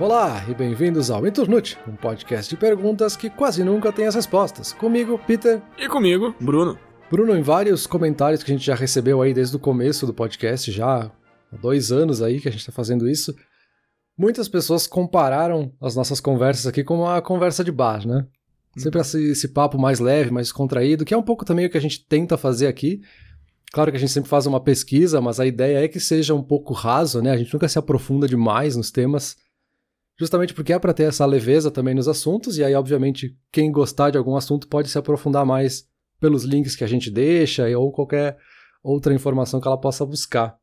Olá e bem-vindos ao Inturnute, um podcast de perguntas que quase nunca tem as respostas. Comigo, Peter. E comigo, Bruno. Bruno, em vários comentários que a gente já recebeu aí desde o começo do podcast, já há dois anos aí que a gente está fazendo isso, muitas pessoas compararam as nossas conversas aqui com uma conversa de bar, né? Sempre esse, esse papo mais leve, mais contraído, que é um pouco também o que a gente tenta fazer aqui. Claro que a gente sempre faz uma pesquisa, mas a ideia é que seja um pouco raso, né? A gente nunca se aprofunda demais nos temas justamente porque é para ter essa leveza também nos assuntos, e aí, obviamente, quem gostar de algum assunto pode se aprofundar mais pelos links que a gente deixa ou qualquer outra informação que ela possa buscar.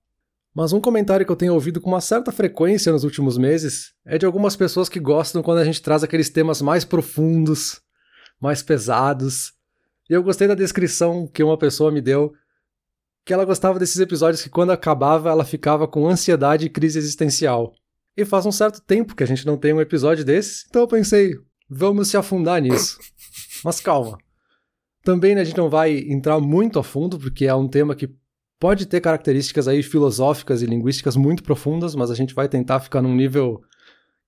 Mas um comentário que eu tenho ouvido com uma certa frequência nos últimos meses é de algumas pessoas que gostam quando a gente traz aqueles temas mais profundos, mais pesados. E eu gostei da descrição que uma pessoa me deu, que ela gostava desses episódios que quando acabava ela ficava com ansiedade e crise existencial. E faz um certo tempo que a gente não tem um episódio desse, então eu pensei, vamos se afundar nisso. Mas calma. Também né, a gente não vai entrar muito a fundo, porque é um tema que pode ter características aí filosóficas e linguísticas muito profundas, mas a gente vai tentar ficar num nível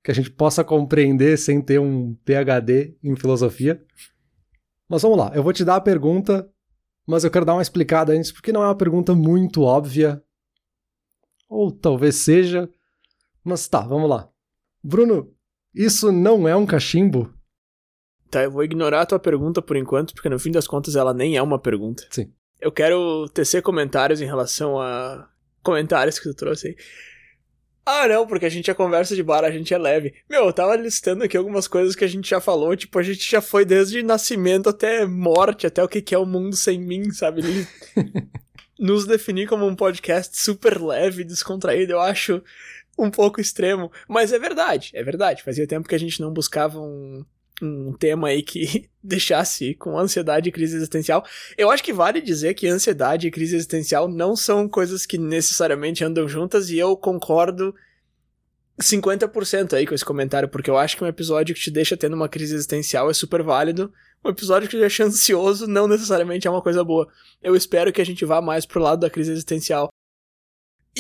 que a gente possa compreender sem ter um PhD em filosofia. Mas vamos lá, eu vou te dar a pergunta, mas eu quero dar uma explicada antes, porque não é uma pergunta muito óbvia. Ou talvez seja, mas tá, vamos lá. Bruno, isso não é um cachimbo? Tá, eu vou ignorar a tua pergunta por enquanto, porque no fim das contas ela nem é uma pergunta. Sim. Eu quero tecer comentários em relação a comentários que tu trouxe aí. Ah, não, porque a gente é conversa de bar, a gente é leve. Meu, eu tava listando aqui algumas coisas que a gente já falou, tipo, a gente já foi desde nascimento até morte, até o que é o mundo sem mim, sabe? Nos definir como um podcast super leve, descontraído, eu acho um pouco extremo, mas é verdade, é verdade. Fazia tempo que a gente não buscava um, um tema aí que deixasse com ansiedade e crise existencial. Eu acho que vale dizer que ansiedade e crise existencial não são coisas que necessariamente andam juntas e eu concordo 50% aí com esse comentário, porque eu acho que um episódio que te deixa tendo uma crise existencial é super válido. Um episódio que te deixa ansioso não necessariamente é uma coisa boa. Eu espero que a gente vá mais pro lado da crise existencial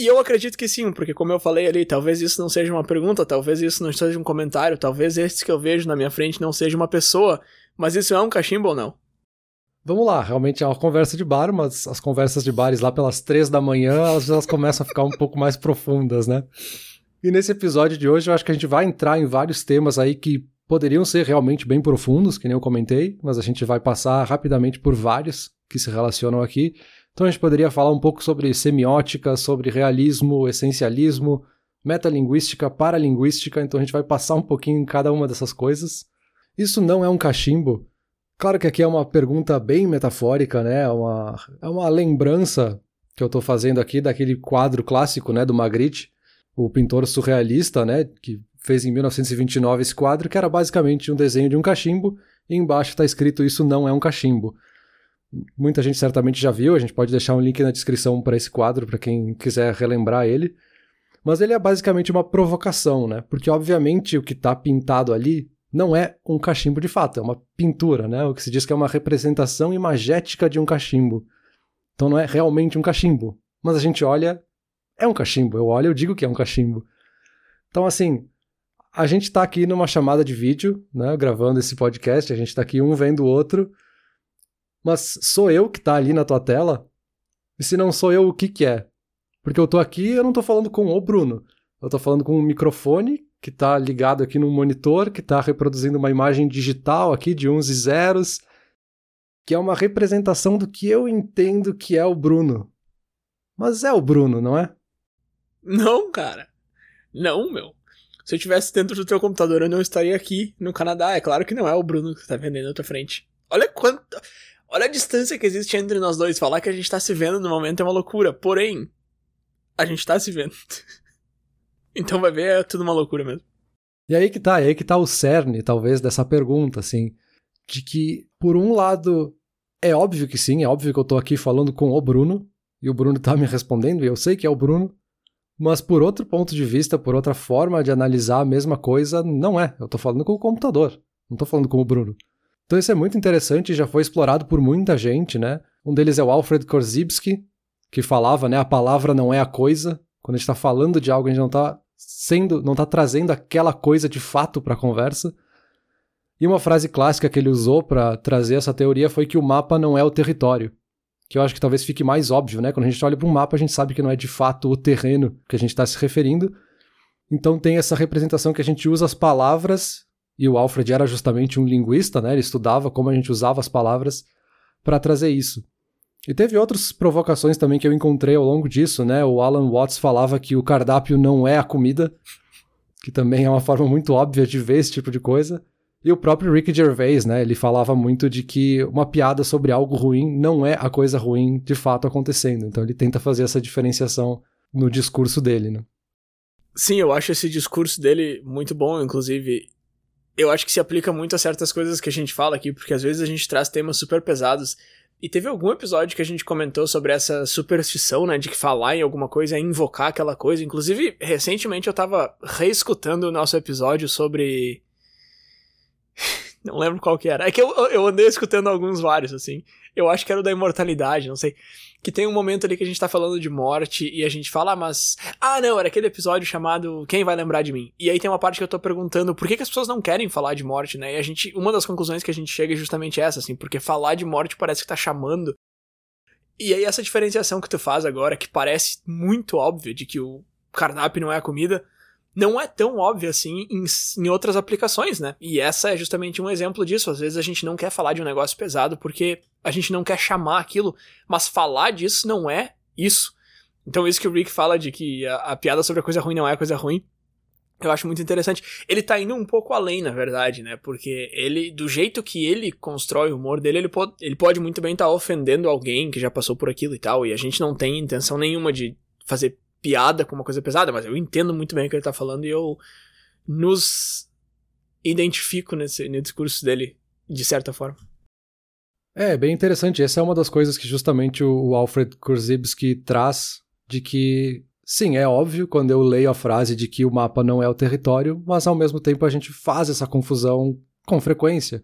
e eu acredito que sim, porque como eu falei ali, talvez isso não seja uma pergunta, talvez isso não seja um comentário, talvez esse que eu vejo na minha frente não seja uma pessoa, mas isso é um cachimbo ou não? Vamos lá, realmente é uma conversa de bar, mas as conversas de bares lá pelas três da manhã, elas, elas começam a ficar um pouco mais profundas, né? E nesse episódio de hoje eu acho que a gente vai entrar em vários temas aí que poderiam ser realmente bem profundos, que nem eu comentei, mas a gente vai passar rapidamente por vários que se relacionam aqui. Então a gente poderia falar um pouco sobre semiótica, sobre realismo, essencialismo, metalinguística, paralinguística, então a gente vai passar um pouquinho em cada uma dessas coisas. Isso não é um cachimbo. Claro que aqui é uma pergunta bem metafórica, né? É uma, é uma lembrança que eu estou fazendo aqui daquele quadro clássico, né, do Magritte, o pintor surrealista, né, que fez em 1929 esse quadro, que era basicamente um desenho de um cachimbo, e embaixo está escrito isso não é um cachimbo. Muita gente certamente já viu, a gente pode deixar um link na descrição para esse quadro para quem quiser relembrar ele. Mas ele é basicamente uma provocação, né? Porque obviamente o que está pintado ali não é um cachimbo de fato, é uma pintura, né? O que se diz que é uma representação imagética de um cachimbo. Então não é realmente um cachimbo. Mas a gente olha, é um cachimbo. Eu olho, eu digo que é um cachimbo. Então assim, a gente está aqui numa chamada de vídeo, né? Gravando esse podcast, a gente está aqui um vendo o outro mas sou eu que tá ali na tua tela? E se não sou eu, o que que é? Porque eu tô aqui eu não tô falando com o Bruno. Eu tô falando com um microfone que tá ligado aqui no monitor, que tá reproduzindo uma imagem digital aqui de uns e zeros, que é uma representação do que eu entendo que é o Bruno. Mas é o Bruno, não é? Não, cara. Não, meu. Se eu estivesse dentro do teu computador, eu não estaria aqui no Canadá. É claro que não é o Bruno que tá vendendo na tua frente. Olha quanto. Olha a distância que existe entre nós dois. Falar que a gente tá se vendo no momento é uma loucura. Porém, a gente tá se vendo. então vai ver, é tudo uma loucura mesmo. E aí que tá, aí que tá o cerne, talvez, dessa pergunta, assim. De que, por um lado, é óbvio que sim, é óbvio que eu tô aqui falando com o Bruno, e o Bruno tá me respondendo, e eu sei que é o Bruno. Mas por outro ponto de vista, por outra forma de analisar a mesma coisa, não é. Eu tô falando com o computador, não tô falando com o Bruno. Então isso é muito interessante e já foi explorado por muita gente, né? Um deles é o Alfred Korzybski, que falava, né, a palavra não é a coisa. Quando a gente está falando de algo, a gente não está sendo, não tá trazendo aquela coisa de fato para a conversa. E uma frase clássica que ele usou para trazer essa teoria foi que o mapa não é o território. Que eu acho que talvez fique mais óbvio, né? Quando a gente olha para um mapa, a gente sabe que não é de fato o terreno que a gente está se referindo. Então tem essa representação que a gente usa as palavras, e o Alfred era justamente um linguista, né? Ele estudava como a gente usava as palavras para trazer isso. E teve outras provocações também que eu encontrei ao longo disso, né? O Alan Watts falava que o cardápio não é a comida, que também é uma forma muito óbvia de ver esse tipo de coisa. E o próprio Ricky Gervais, né? Ele falava muito de que uma piada sobre algo ruim não é a coisa ruim de fato acontecendo. Então ele tenta fazer essa diferenciação no discurso dele, né? Sim, eu acho esse discurso dele muito bom, inclusive. Eu acho que se aplica muito a certas coisas que a gente fala aqui, porque às vezes a gente traz temas super pesados e teve algum episódio que a gente comentou sobre essa superstição, né, de que falar em alguma coisa é invocar aquela coisa. Inclusive, recentemente eu tava reescutando o nosso episódio sobre. não lembro qual que era. É que eu, eu andei escutando alguns vários, assim. Eu acho que era o da imortalidade, não sei que tem um momento ali que a gente tá falando de morte e a gente fala, ah, mas. Ah, não, era aquele episódio chamado Quem vai lembrar de mim? E aí tem uma parte que eu tô perguntando por que, que as pessoas não querem falar de morte, né? E a gente. Uma das conclusões que a gente chega é justamente essa, assim, porque falar de morte parece que tá chamando. E aí essa diferenciação que tu faz agora, que parece muito óbvia de que o cardápio não é a comida, não é tão óbvio assim em, em, outras aplicações, né? E essa é justamente um exemplo disso. Às vezes a gente não quer falar de um negócio pesado porque a gente não quer chamar aquilo, mas falar disso não é isso. Então, isso que o Rick fala de que a, a piada sobre a coisa ruim não é coisa ruim, eu acho muito interessante. Ele tá indo um pouco além, na verdade, né? Porque ele, do jeito que ele constrói o humor dele, ele pode, ele pode muito bem estar tá ofendendo alguém que já passou por aquilo e tal. E a gente não tem intenção nenhuma de fazer piada com uma coisa pesada, mas eu entendo muito bem o que ele tá falando e eu nos identifico nesse, nesse discurso dele, de certa forma. É, bem interessante. Essa é uma das coisas que justamente o Alfred Kurzybski traz, de que, sim, é óbvio quando eu leio a frase de que o mapa não é o território, mas ao mesmo tempo a gente faz essa confusão com frequência.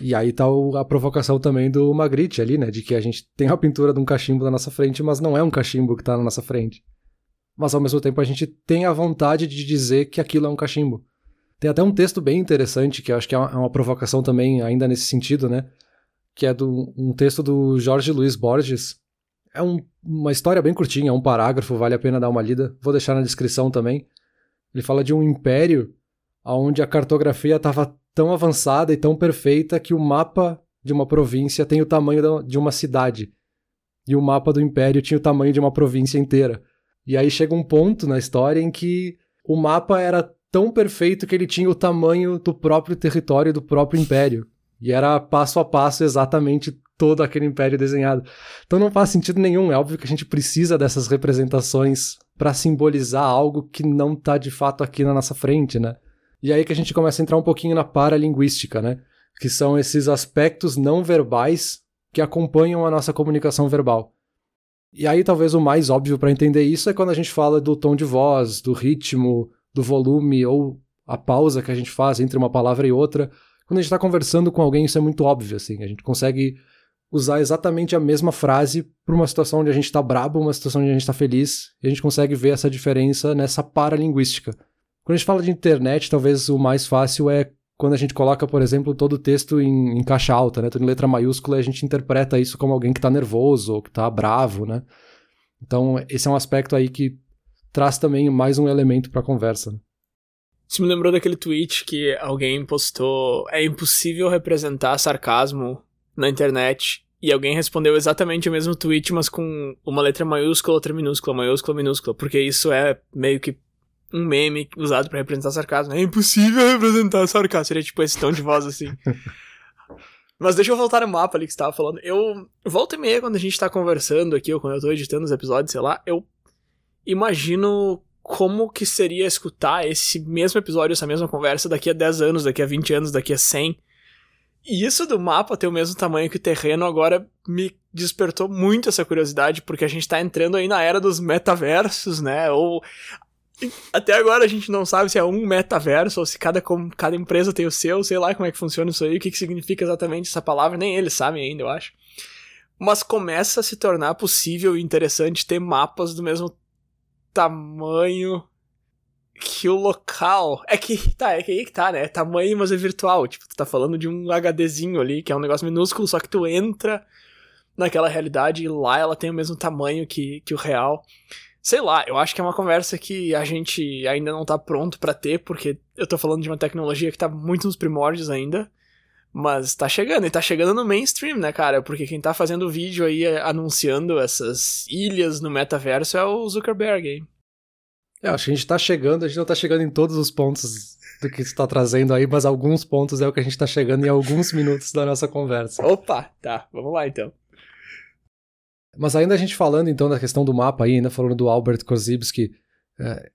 E aí tá a provocação também do Magritte ali, né? De que a gente tem a pintura de um cachimbo na nossa frente, mas não é um cachimbo que tá na nossa frente. Mas ao mesmo tempo a gente tem a vontade de dizer que aquilo é um cachimbo. Tem até um texto bem interessante, que eu acho que é uma, é provocação também, ainda nesse sentido, né? Que é do, um texto do Jorge Luiz Borges. É um, uma história bem curtinha, é um parágrafo, vale a pena dar uma lida. Vou deixar na descrição também. Ele fala de um império onde a cartografia estava tão avançada e tão perfeita que o mapa de uma província tem o tamanho de uma cidade. E o mapa do império tinha o tamanho de uma província inteira. E aí chega um ponto na história em que o mapa era tão perfeito que ele tinha o tamanho do próprio território do próprio império. E era passo a passo exatamente todo aquele império desenhado. Então não faz sentido nenhum. É óbvio que a gente precisa dessas representações para simbolizar algo que não está de fato aqui na nossa frente, né? E aí que a gente começa a entrar um pouquinho na paralinguística, né? Que são esses aspectos não verbais que acompanham a nossa comunicação verbal. E aí talvez o mais óbvio para entender isso é quando a gente fala do tom de voz, do ritmo, do volume ou a pausa que a gente faz entre uma palavra e outra. Quando a gente está conversando com alguém, isso é muito óbvio, assim. A gente consegue usar exatamente a mesma frase para uma situação onde a gente está brabo, uma situação onde a gente está feliz, e a gente consegue ver essa diferença nessa paralinguística. Quando a gente fala de internet, talvez o mais fácil é quando a gente coloca, por exemplo, todo o texto em, em caixa alta, né? Tudo em letra maiúscula e a gente interpreta isso como alguém que está nervoso ou que está bravo, né? Então, esse é um aspecto aí que traz também mais um elemento para a conversa. Né? Me lembrou daquele tweet que alguém postou: é impossível representar sarcasmo na internet. E alguém respondeu exatamente o mesmo tweet, mas com uma letra maiúscula, outra minúscula, maiúscula, minúscula, porque isso é meio que um meme usado para representar sarcasmo. É impossível representar sarcasmo. Seria tipo esse tom de voz assim. Mas deixa eu voltar no mapa ali que você tava falando. Eu. Volta e meia, quando a gente tá conversando aqui, ou quando eu tô editando os episódios, sei lá, eu imagino como que seria escutar esse mesmo episódio, essa mesma conversa daqui a 10 anos, daqui a 20 anos, daqui a 100. E isso do mapa ter o mesmo tamanho que o terreno agora me despertou muito essa curiosidade, porque a gente tá entrando aí na era dos metaversos, né? Ou até agora a gente não sabe se é um metaverso ou se cada, cada empresa tem o seu, sei lá como é que funciona isso aí, o que, que significa exatamente essa palavra, nem eles sabem ainda, eu acho. Mas começa a se tornar possível e interessante ter mapas do mesmo tamanho que o local. É que. Tá, é que aí que tá, né? É tamanho, mas é virtual. Tipo, tu tá falando de um HDzinho ali, que é um negócio minúsculo, só que tu entra naquela realidade e lá ela tem o mesmo tamanho que, que o real. Sei lá, eu acho que é uma conversa que a gente ainda não tá pronto para ter, porque eu tô falando de uma tecnologia que tá muito nos primórdios ainda. Mas tá chegando, e tá chegando no mainstream, né, cara? Porque quem tá fazendo vídeo aí anunciando essas ilhas no metaverso é o Zuckerberg, hein? É, acho que a gente tá chegando, a gente não tá chegando em todos os pontos do que você tá trazendo aí, mas alguns pontos é o que a gente tá chegando em alguns minutos da nossa conversa. Opa, tá, vamos lá então. Mas ainda a gente falando então da questão do mapa aí, ainda falando do Albert Korzybski, é,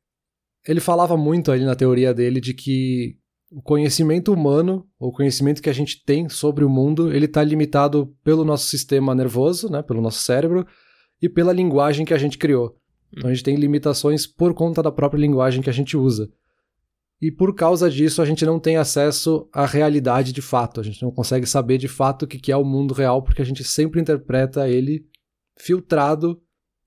ele falava muito ali na teoria dele de que o conhecimento humano, o conhecimento que a gente tem sobre o mundo, ele está limitado pelo nosso sistema nervoso, né, pelo nosso cérebro, e pela linguagem que a gente criou. Então a gente tem limitações por conta da própria linguagem que a gente usa. E por causa disso a gente não tem acesso à realidade de fato. A gente não consegue saber de fato o que é o mundo real, porque a gente sempre interpreta ele filtrado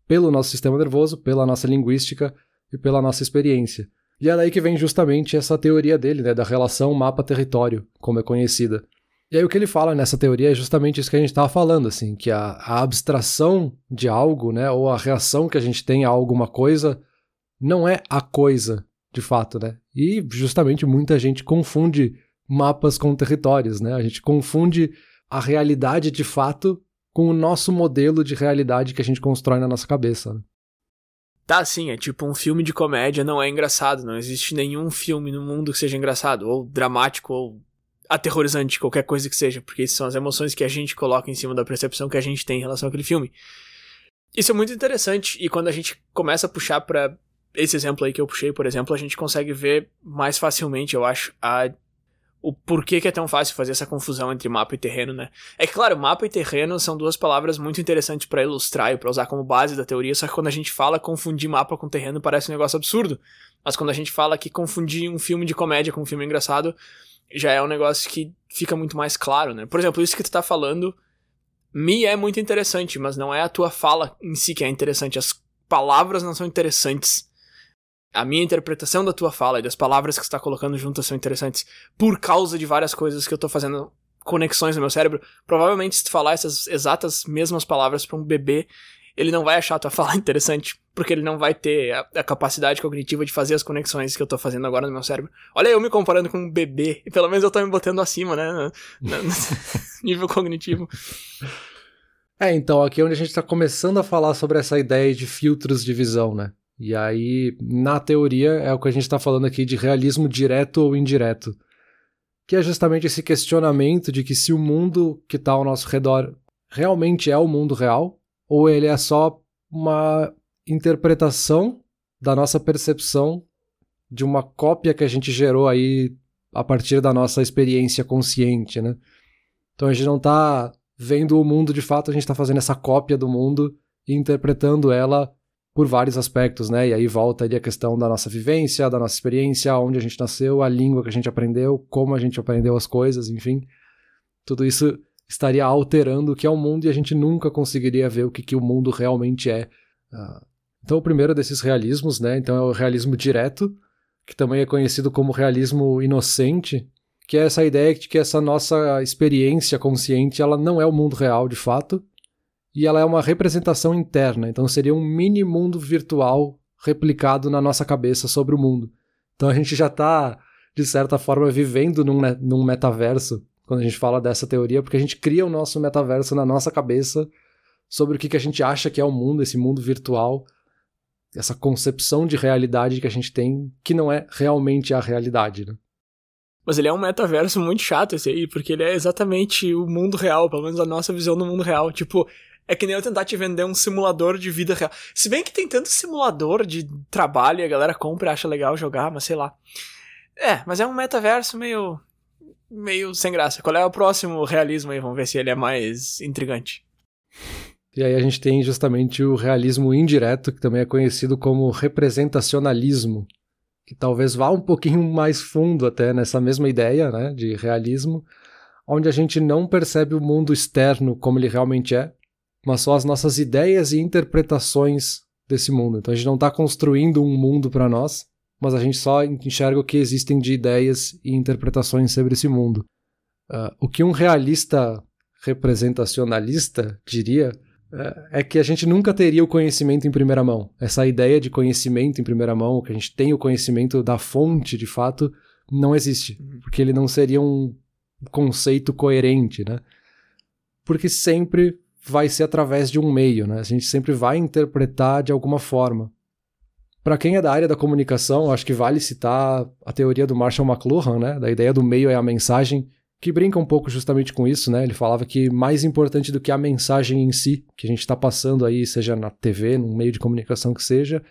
pelo nosso sistema nervoso, pela nossa linguística e pela nossa experiência. E é daí que vem justamente essa teoria dele, né, da relação mapa-território, como é conhecida. E aí o que ele fala nessa teoria é justamente isso que a gente estava falando, assim, que a, a, abstração de algo, né, ou a reação que a gente tem a alguma coisa, não é a coisa, de fato, né? E justamente muita gente confunde mapas com territórios, né? A gente confunde a realidade de fato com o nosso modelo de realidade que a gente constrói na nossa cabeça. Né? Tá, sim, é tipo um filme de comédia não é engraçado, não existe nenhum filme no mundo que seja engraçado, ou dramático, ou aterrorizante, qualquer coisa que seja, porque são as emoções que a gente coloca em cima da percepção que a gente tem em relação àquele filme. Isso é muito interessante, e quando a gente começa a puxar para esse exemplo aí que eu puxei, por exemplo, a gente consegue ver mais facilmente, eu acho, a o porquê que é tão fácil fazer essa confusão entre mapa e terreno, né? É claro, mapa e terreno são duas palavras muito interessantes para ilustrar e pra usar como base da teoria, só que quando a gente fala confundir mapa com terreno parece um negócio absurdo. Mas quando a gente fala que confundir um filme de comédia com um filme engraçado, já é um negócio que fica muito mais claro, né? Por exemplo, isso que tu tá falando me é muito interessante, mas não é a tua fala em si que é interessante, as palavras não são interessantes a minha interpretação da tua fala e das palavras que você está colocando juntas são interessantes por causa de várias coisas que eu estou fazendo conexões no meu cérebro. Provavelmente, se tu falar essas exatas mesmas palavras para um bebê, ele não vai achar a tua fala interessante, porque ele não vai ter a, a, capacidade cognitiva de fazer as conexões que eu tô fazendo agora no meu cérebro. Olha eu me comparando com um bebê, e pelo menos eu tô me botando acima, né? No, no nível cognitivo. É, então, aqui é onde a gente tá começando a falar sobre essa ideia de filtros de visão, né? E aí, na teoria, é o que a gente está falando aqui de realismo direto ou indireto. Que é justamente esse questionamento de que se o mundo que está ao nosso redor realmente é o mundo real, ou ele é só uma interpretação da nossa percepção de uma cópia que a gente gerou aí a partir da nossa experiência consciente, né? Então a gente não está vendo o mundo de fato, a gente está fazendo essa cópia do mundo e interpretando ela por vários aspectos, né? E aí volta ali a questão da nossa vivência, da nossa experiência, onde a gente nasceu, a língua que a gente aprendeu, como a gente aprendeu as coisas, enfim. Tudo isso estaria alterando o que é o mundo e a gente nunca conseguiria ver o que, que o mundo realmente é. Uh, então, o primeiro desses realismos, né? Então, é o realismo direto, que também é conhecido como realismo inocente, que é essa ideia de que essa nossa experiência consciente, ela não é o mundo real de fato, e ela é uma representação interna, então seria um mini mundo virtual replicado na nossa cabeça sobre o mundo. Então a gente já está, de certa forma, vivendo num, num metaverso quando a gente fala dessa teoria, porque a gente cria o nosso metaverso na nossa cabeça sobre o que, que a gente acha que é o mundo, esse mundo virtual, essa concepção de realidade que a gente tem, que não é realmente a realidade, né? Mas ele é um metaverso muito chato esse aí, porque ele é exatamente o mundo real, pelo menos a nossa visão do mundo real. Tipo, é que nem eu tentar te vender um simulador de vida real. Se bem que tem tanto simulador de trabalho e a galera compra e acha legal jogar, mas sei lá. É, mas é um metaverso meio. meio sem graça. Qual é o próximo realismo aí? Vamos ver se ele é mais intrigante. E aí a gente tem justamente o realismo indireto, que também é conhecido como representacionalismo, que talvez vá um pouquinho mais fundo até nessa mesma ideia, né, de realismo, onde a gente não percebe o mundo externo como ele realmente é, mas só as nossas ideias e interpretações desse mundo. Então a gente não está construindo um mundo para nós, mas a gente só enxerga o que existem de ideias e interpretações sobre esse mundo. Uh, o que um realista representacionalista diria é, é que a gente nunca teria o conhecimento em primeira mão. Essa ideia de conhecimento em primeira mão, que a gente tem o conhecimento da fonte de fato, não existe, uhum. porque ele não seria um conceito coerente, né? Porque sempre vai ser através de um meio, né? A gente sempre vai interpretar de alguma forma. Para quem é da área da comunicação, acho que vale citar a teoria do Marshall McLuhan, né? Da ideia do meio é a mensagem, que brinca um pouco justamente com isso, né? Ele falava que mais importante do que a mensagem em si, que a gente está passando aí, seja na TV, num meio de comunicação que seja,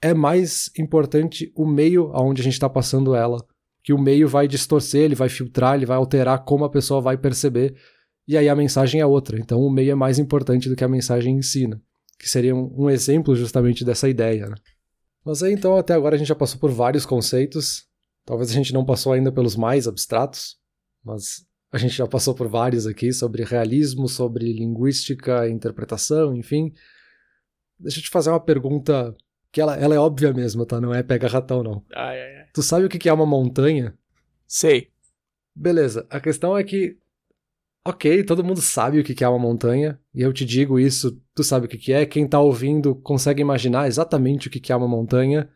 é mais importante o meio aonde a gente está passando ela. Que o meio vai distorcer, ele vai filtrar, ele vai alterar como a pessoa vai perceber e aí a mensagem é outra. Então o meio é mais importante do que a mensagem ensina, que seria um, um exemplo justamente dessa ideia. Né? Mas aí então até agora a gente já passou por vários conceitos, talvez a gente não passou ainda pelos mais abstratos, mas a gente já passou por vários aqui sobre realismo, sobre linguística, interpretação, enfim. Deixa eu te fazer uma pergunta que ela, ela é óbvia mesmo, tá? Não é pega ratão, não. Ai, ai, ai. Tu sabe o que é uma montanha? Sei. Beleza. A questão é que ok, todo mundo sabe o que é uma montanha, e eu te digo isso, tu sabe o que é, quem tá ouvindo consegue imaginar exatamente o que é uma montanha,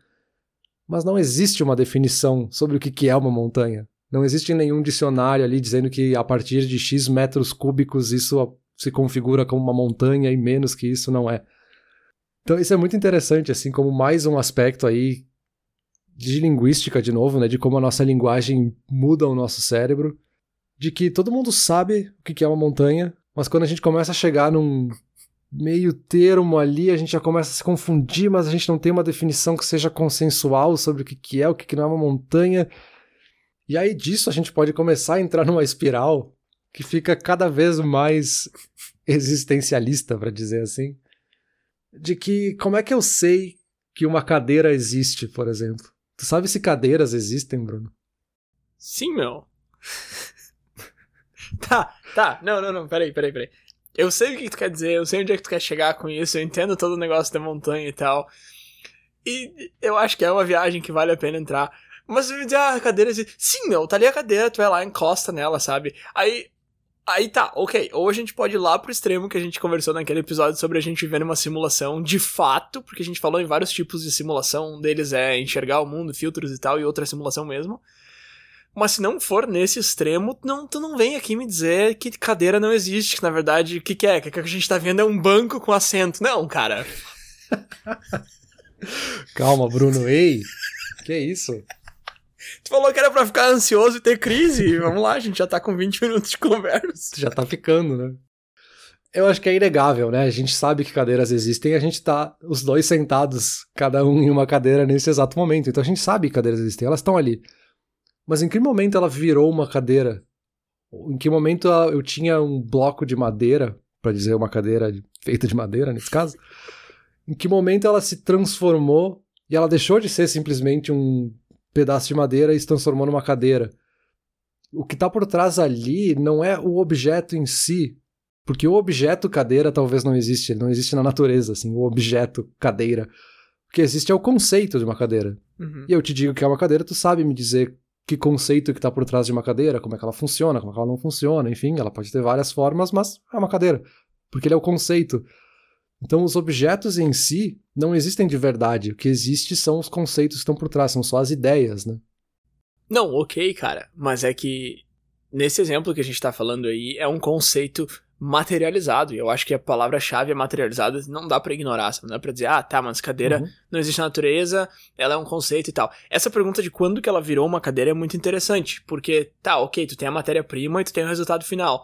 mas não existe uma definição sobre o que é uma montanha. Não existe nenhum dicionário ali dizendo que a partir de X metros cúbicos isso se configura como uma montanha e menos que isso não é. Então isso é muito interessante, assim, como mais um aspecto aí de linguística, de novo, né, de como a nossa linguagem muda o nosso cérebro de que todo mundo sabe o que é uma montanha, mas quando a gente começa a chegar num meio termo ali, a gente já começa a se confundir, mas a gente não tem uma definição que seja consensual sobre o que é, o que não é uma montanha. E aí disso a gente pode começar a entrar numa espiral que fica cada vez mais existencialista, para dizer assim, de que como é que eu sei que uma cadeira existe, por exemplo? Tu sabe se cadeiras existem, Bruno? Sim, meu. Tá, tá. Não, não, não. Peraí, peraí, peraí. Eu sei o que tu quer dizer, eu sei onde é que tu quer chegar com isso, eu entendo todo o negócio da montanha e tal. E eu acho que é uma viagem que vale a pena entrar. Mas você me dizer, ah, a cadeira. Sim, meu, tá ali a cadeira, tu vai lá, encosta nela, sabe? Aí. Aí tá, ok. Ou a gente pode ir lá pro extremo que a gente conversou naquele episódio sobre a gente viver numa simulação de fato, porque a gente falou em vários tipos de simulação. Um deles é enxergar o mundo, filtros e tal, e outra é simulação mesmo. Mas se não for nesse extremo, não, tu não vem aqui me dizer que cadeira não existe, que na verdade o que, que é? O que a gente tá vendo é um banco com assento. Não, cara. Calma, Bruno. Ei, que isso? Tu falou que era pra ficar ansioso e ter crise. Vamos lá, a gente já tá com 20 minutos de conversa. Já tá ficando, né? Eu acho que é inegável, né? A gente sabe que cadeiras existem, a gente tá os dois sentados, cada um em uma cadeira nesse exato momento. Então a gente sabe que cadeiras existem, elas estão ali. Mas em que momento ela virou uma cadeira? Em que momento eu tinha um bloco de madeira, para dizer uma cadeira feita de madeira nesse caso? Em que momento ela se transformou e ela deixou de ser simplesmente um pedaço de madeira e se transformou numa cadeira? O que está por trás ali não é o objeto em si, porque o objeto cadeira talvez não existe, ele não existe na natureza, assim, o objeto cadeira. O que existe é o conceito de uma cadeira. Uhum. E eu te digo que é uma cadeira, tu sabe me dizer que conceito que está por trás de uma cadeira, como é que ela funciona, como é que ela não funciona, enfim, ela pode ter várias formas, mas é uma cadeira, porque ele é o conceito. Então, os objetos em si não existem de verdade. O que existe são os conceitos que estão por trás, são só as ideias, né? Não, ok, cara. Mas é que nesse exemplo que a gente tá falando aí, é um conceito materializado. E eu acho que a palavra-chave é materializada, não dá para ignorar, não dá pra dizer, ah, tá, mas cadeira uhum. não existe na natureza, ela é um conceito e tal. Essa pergunta de quando que ela virou uma cadeira é muito interessante, porque, tá, ok, tu tem a matéria-prima e tu tem o resultado final.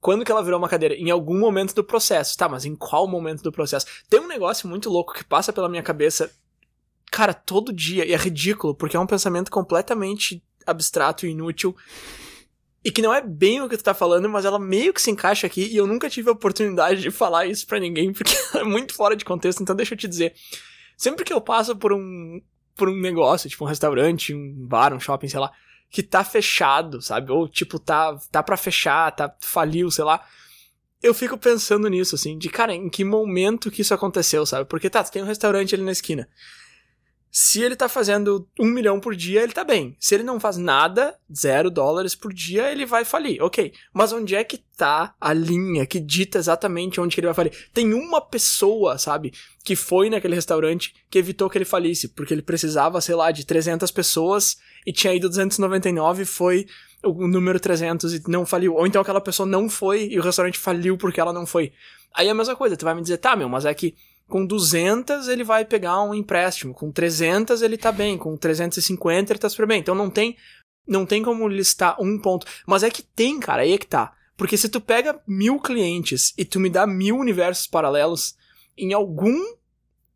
Quando que ela virou uma cadeira? Em algum momento do processo. Tá, mas em qual momento do processo? Tem um negócio muito louco que passa pela minha cabeça, cara, todo dia, e é ridículo, porque é um pensamento completamente abstrato e inútil, e que não é bem o que tu tá falando, mas ela meio que se encaixa aqui e eu nunca tive a oportunidade de falar isso para ninguém, porque é muito fora de contexto, então deixa eu te dizer. Sempre que eu passo por um por um negócio, tipo um restaurante, um bar, um shopping, sei lá, que tá fechado, sabe? Ou tipo tá tá para fechar, tá faliu, sei lá. Eu fico pensando nisso assim, de cara, em que momento que isso aconteceu, sabe? Porque tá, tu tem um restaurante ali na esquina. Se ele tá fazendo um milhão por dia, ele tá bem. Se ele não faz nada, zero dólares por dia, ele vai falir. Ok. Mas onde é que tá a linha que dita exatamente onde que ele vai falir? Tem uma pessoa, sabe, que foi naquele restaurante que evitou que ele falisse, porque ele precisava, sei lá, de 300 pessoas e tinha ido 299 e foi o número 300 e não faliu. Ou então aquela pessoa não foi e o restaurante faliu porque ela não foi. Aí é a mesma coisa, tu vai me dizer, tá, meu, mas é que com 200 ele vai pegar um empréstimo, com 300 ele tá bem, com 350 ele tá super bem. Então não tem não tem como listar um ponto. Mas é que tem, cara, aí é que tá. Porque se tu pega mil clientes e tu me dá mil universos paralelos, em algum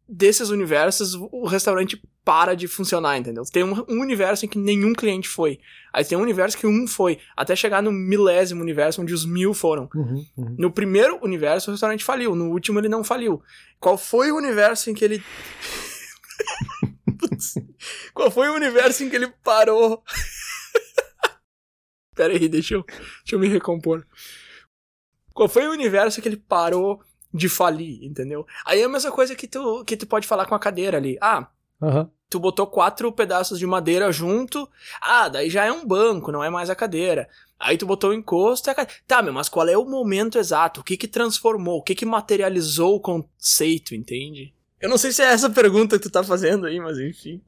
desses universos o restaurante para de funcionar, entendeu? Tem um, um, universo em que nenhum cliente foi. Aí tem um universo que um foi. Até chegar no milésimo universo, onde os mil foram. Uhum, uhum. No primeiro universo, o restaurante faliu. No último, ele não faliu. Qual foi o universo em que ele. Qual foi o universo em que ele parou? Pera aí, deixa eu, deixa eu me recompor. Qual foi o universo que ele parou de falir, entendeu? Aí é a mesma coisa que tu, que tu pode falar com a cadeira ali. Ah, Uhum. Tu botou quatro pedaços de madeira junto. Ah, daí já é um banco, não é mais a cadeira. Aí tu botou o encosto e a cadeira. Tá, meu, mas qual é o momento exato? O que que transformou? O que que materializou o conceito, entende? Eu não sei se é essa pergunta que tu tá fazendo aí, mas enfim.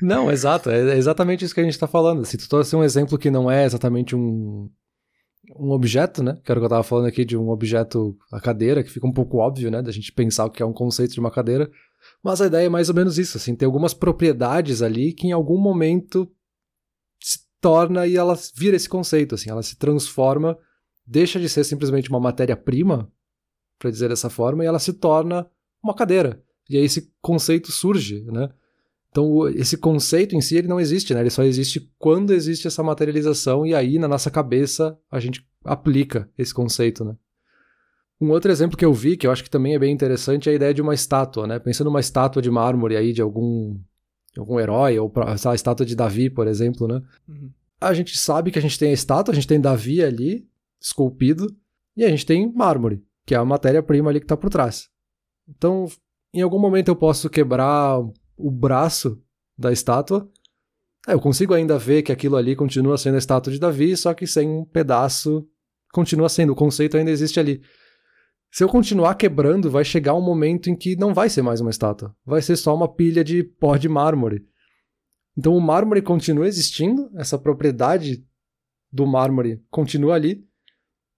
Não, exato. É exatamente isso que a gente tá falando. Se tu trouxe um exemplo que não é exatamente um, um objeto, né? Que era o que eu tava falando aqui de um objeto, a cadeira, que fica um pouco óbvio, né? Da gente pensar o que é um conceito de uma cadeira. Mas a ideia é mais ou menos isso, assim, tem algumas propriedades ali que em algum momento se torna e ela vira esse conceito, assim, ela se transforma, deixa de ser simplesmente uma matéria-prima, para dizer dessa forma, e ela se torna uma cadeira. E aí esse conceito surge, né? Então, esse conceito em si ele não existe, né? Ele só existe quando existe essa materialização e aí na nossa cabeça a gente aplica esse conceito, né? Um outro exemplo que eu vi, que eu acho que também é bem interessante, é a ideia de uma estátua, né? Pensando numa estátua de mármore aí de algum, algum herói, ou a estátua de Davi, por exemplo, né? Uhum. A gente sabe que a gente tem a estátua, a gente tem Davi ali, esculpido, e a gente tem mármore, que é a matéria-prima ali que está por trás. Então, em algum momento eu posso quebrar o braço da estátua, é, eu consigo ainda ver que aquilo ali continua sendo a estátua de Davi, só que sem um pedaço continua sendo, o conceito ainda existe ali. Se eu continuar quebrando, vai chegar um momento em que não vai ser mais uma estátua. Vai ser só uma pilha de pó de mármore. Então o mármore continua existindo, essa propriedade do mármore continua ali,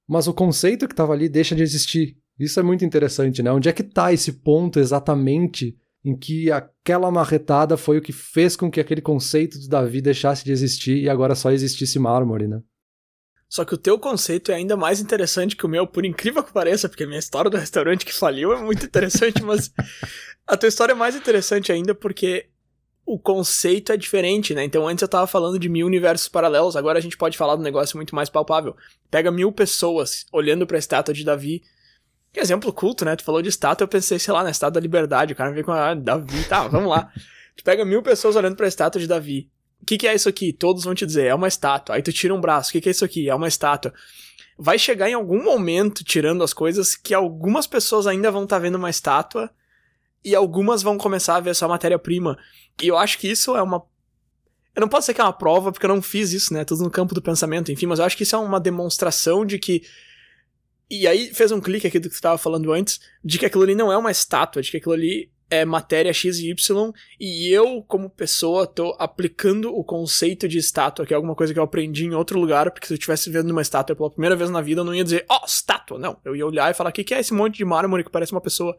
mas o conceito que estava ali deixa de existir. Isso é muito interessante, né? Onde é que está esse ponto exatamente em que aquela marretada foi o que fez com que aquele conceito do Davi deixasse de existir e agora só existisse mármore, né? Só que o teu conceito é ainda mais interessante que o meu, por incrível que pareça, porque a minha história do restaurante que faliu é muito interessante, mas a tua história é mais interessante ainda porque o conceito é diferente, né? Então antes eu tava falando de mil universos paralelos, agora a gente pode falar de um negócio muito mais palpável. Pega mil pessoas olhando pra estátua de Davi. Que exemplo culto, né? Tu falou de estátua, eu pensei, sei lá, na estátua da liberdade. O cara veio com a ah, Davi, tá, vamos lá. tu pega mil pessoas olhando pra estátua de Davi. O que, que é isso aqui? Todos vão te dizer, é uma estátua. Aí tu tira um braço, o que, que é isso aqui? É uma estátua. Vai chegar em algum momento, tirando as coisas, que algumas pessoas ainda vão estar tá vendo uma estátua e algumas vão começar a ver só matéria-prima. E eu acho que isso é uma. Eu não posso dizer que é uma prova, porque eu não fiz isso, né? Tudo no campo do pensamento, enfim, mas eu acho que isso é uma demonstração de que. E aí fez um clique aqui do que você estava falando antes, de que aquilo ali não é uma estátua, de que aquilo ali é matéria X e Y, e eu, como pessoa, tô aplicando o conceito de estátua, que é alguma coisa que eu aprendi em outro lugar, porque se eu estivesse vendo uma estátua pela primeira vez na vida, eu não ia dizer, ó, oh, estátua, não. Eu ia olhar e falar, o que, que é esse monte de mármore que parece uma pessoa?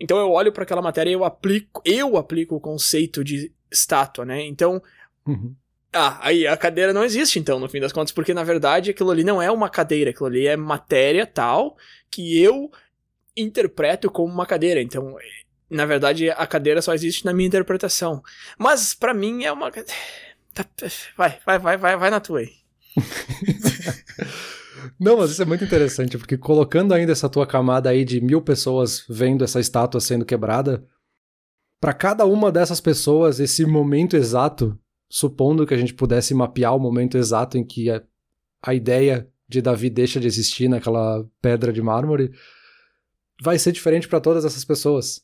Então eu olho para aquela matéria e eu aplico, eu aplico o conceito de estátua, né? Então. Uhum. Ah, aí a cadeira não existe, então, no fim das contas, porque na verdade aquilo ali não é uma cadeira, aquilo ali é matéria tal que eu interpreto como uma cadeira. Então, na verdade, a cadeira só existe na minha interpretação. Mas para mim é uma. Tá, vai, vai, vai, vai, vai na tua aí. Não, mas isso é muito interessante, porque colocando ainda essa tua camada aí de mil pessoas vendo essa estátua sendo quebrada, para cada uma dessas pessoas, esse momento exato, supondo que a gente pudesse mapear o momento exato em que a, a ideia de Davi deixa de existir naquela pedra de mármore, vai ser diferente para todas essas pessoas.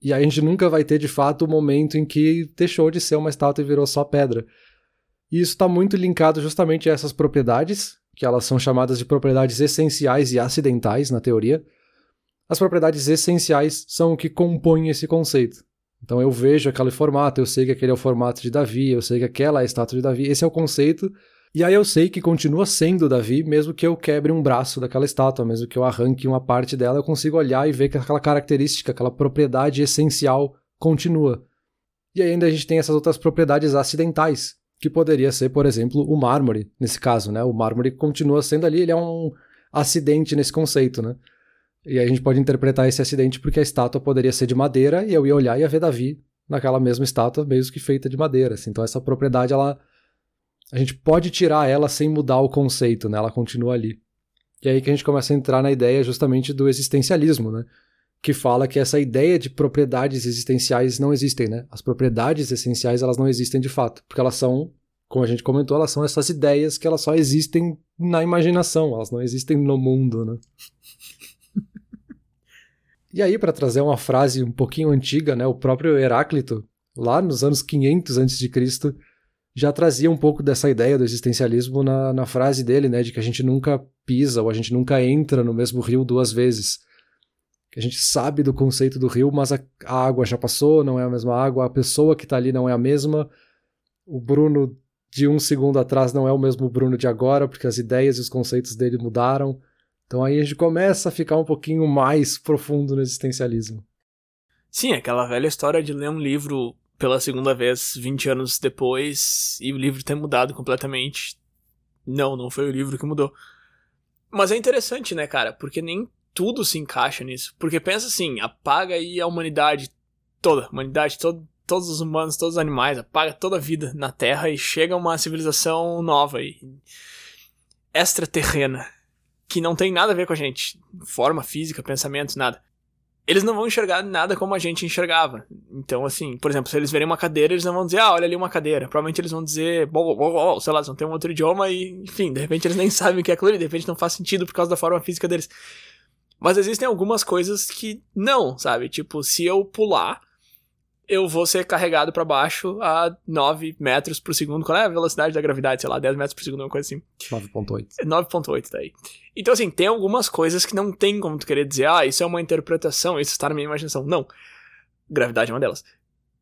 E a gente nunca vai ter de fato o momento em que deixou de ser uma estátua e virou só pedra. E isso está muito linkado justamente a essas propriedades, que elas são chamadas de propriedades essenciais e acidentais na teoria. As propriedades essenciais são o que compõem esse conceito. Então eu vejo aquele formato, eu sei que aquele é o formato de Davi, eu sei que aquela é a estátua de Davi, esse é o conceito. E aí eu sei que continua sendo Davi, mesmo que eu quebre um braço daquela estátua, mesmo que eu arranque uma parte dela, eu consigo olhar e ver que aquela característica, aquela propriedade essencial continua. E ainda a gente tem essas outras propriedades acidentais, que poderia ser, por exemplo, o mármore, nesse caso, né? O mármore continua sendo ali, ele é um acidente nesse conceito, né? E a gente pode interpretar esse acidente porque a estátua poderia ser de madeira e eu ia olhar e ia ver Davi naquela mesma estátua, mesmo que feita de madeira. Assim. Então essa propriedade, ela a gente pode tirar ela sem mudar o conceito, né? Ela continua ali. E aí que a gente começa a entrar na ideia justamente do existencialismo, né? Que fala que essa ideia de propriedades existenciais não existem, né? As propriedades essenciais, elas não existem de fato, porque elas são, como a gente comentou, elas são essas ideias que elas só existem na imaginação, elas não existem no mundo, né? E aí, para trazer uma frase um pouquinho antiga, né, o próprio Heráclito, lá nos anos 500 a.C., já trazia um pouco dessa ideia do existencialismo na, na frase dele, né, de que a gente nunca pisa ou a gente nunca entra no mesmo rio duas vezes. Que a gente sabe do conceito do rio, mas a, a água já passou, não é a mesma água, a pessoa que está ali não é a mesma, o Bruno de um segundo atrás não é o mesmo Bruno de agora, porque as ideias e os conceitos dele mudaram. Então aí a gente começa a ficar um pouquinho mais profundo no existencialismo. Sim, aquela velha história de ler um livro pela segunda vez 20 anos depois e o livro ter mudado completamente. Não, não foi o livro que mudou. Mas é interessante, né, cara? Porque nem tudo se encaixa nisso. Porque pensa assim, apaga aí a humanidade toda, humanidade, todo, todos os humanos, todos os animais, apaga toda a vida na Terra e chega uma civilização nova e extraterrena que não tem nada a ver com a gente, forma física, pensamentos, nada. Eles não vão enxergar nada como a gente enxergava. Então, assim, por exemplo, se eles verem uma cadeira, eles não vão dizer, ah, olha ali uma cadeira. Provavelmente eles vão dizer, bom, bom, bom, sei lá, eles vão ter um outro idioma e, enfim, de repente eles nem sabem o que é aquilo de repente não faz sentido por causa da forma física deles. Mas existem algumas coisas que não, sabe? Tipo, se eu pular, eu vou ser carregado para baixo a 9 metros por segundo. Qual é a velocidade da gravidade? Sei lá, 10 metros por segundo, uma coisa assim. 9.8. 9.8, tá aí. Então, assim, tem algumas coisas que não tem como tu querer dizer, ah, isso é uma interpretação, isso está na minha imaginação. Não. Gravidade é uma delas.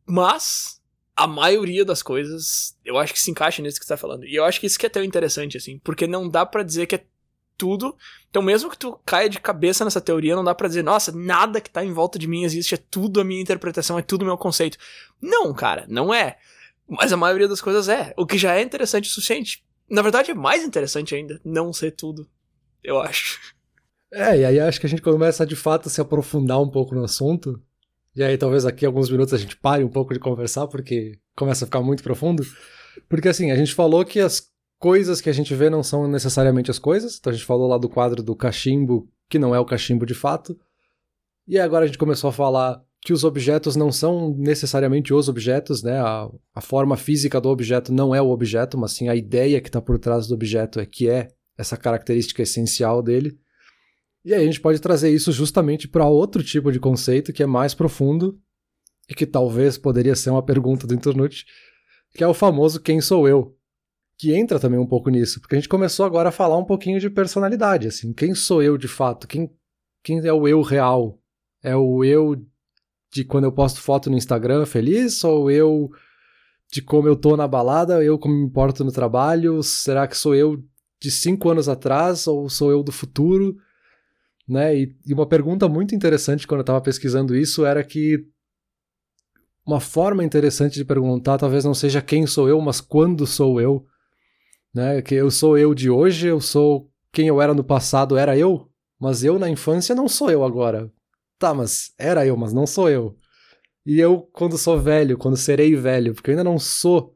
Mas, a maioria das coisas, eu acho que se encaixa nisso que você tá falando. E eu acho que isso que é tão interessante, assim, porque não dá para dizer que é tudo. Então, mesmo que tu caia de cabeça nessa teoria, não dá para dizer, nossa, nada que tá em volta de mim existe, é tudo a minha interpretação, é tudo meu conceito. Não, cara, não é. Mas a maioria das coisas é. O que já é interessante o suficiente. Na verdade, é mais interessante ainda não ser tudo, eu acho. É, e aí acho que a gente começa de fato a se aprofundar um pouco no assunto. E aí talvez aqui alguns minutos a gente pare um pouco de conversar, porque começa a ficar muito profundo. Porque assim, a gente falou que as coisas que a gente vê não são necessariamente as coisas. Então a gente falou lá do quadro do cachimbo, que não é o cachimbo de fato. E agora a gente começou a falar que os objetos não são necessariamente os objetos, né? A, a forma física do objeto não é o objeto, mas sim a ideia que está por trás do objeto é que é essa característica essencial dele. E aí a gente pode trazer isso justamente para outro tipo de conceito que é mais profundo e que talvez poderia ser uma pergunta do Internute, que é o famoso quem sou eu, que entra também um pouco nisso, porque a gente começou agora a falar um pouquinho de personalidade, assim, quem sou eu de fato? Quem, quem é o eu real? É o eu de quando eu posto foto no Instagram feliz ou eu de como eu tô na balada, eu como me importo no trabalho? Será que sou eu de cinco anos atrás ou sou eu do futuro? Né? E, e uma pergunta muito interessante quando eu estava pesquisando isso era que uma forma interessante de perguntar talvez não seja quem sou eu, mas quando sou eu né? Que eu sou eu de hoje, eu sou quem eu era no passado, era eu, mas eu na infância não sou eu agora. Tá, mas era eu, mas não sou eu. E eu quando sou velho, quando serei velho, porque eu ainda não sou.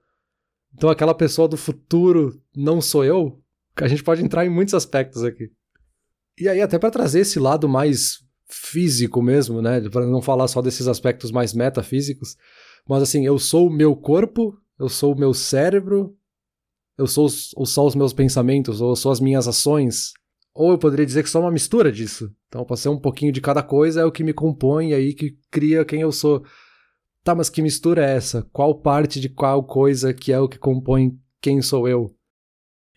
Então aquela pessoa do futuro não sou eu? A gente pode entrar em muitos aspectos aqui. E aí até para trazer esse lado mais físico mesmo, né, para não falar só desses aspectos mais metafísicos, mas assim, eu sou o meu corpo, eu sou o meu cérebro, eu sou ou só os meus pensamentos, ou só as minhas ações, Ou eu poderia dizer que só uma mistura disso. Então, pode ser um pouquinho de cada coisa, é o que me compõe, aí que cria quem eu sou. Tá, mas que mistura é essa? Qual parte de qual coisa que é o que compõe quem sou eu?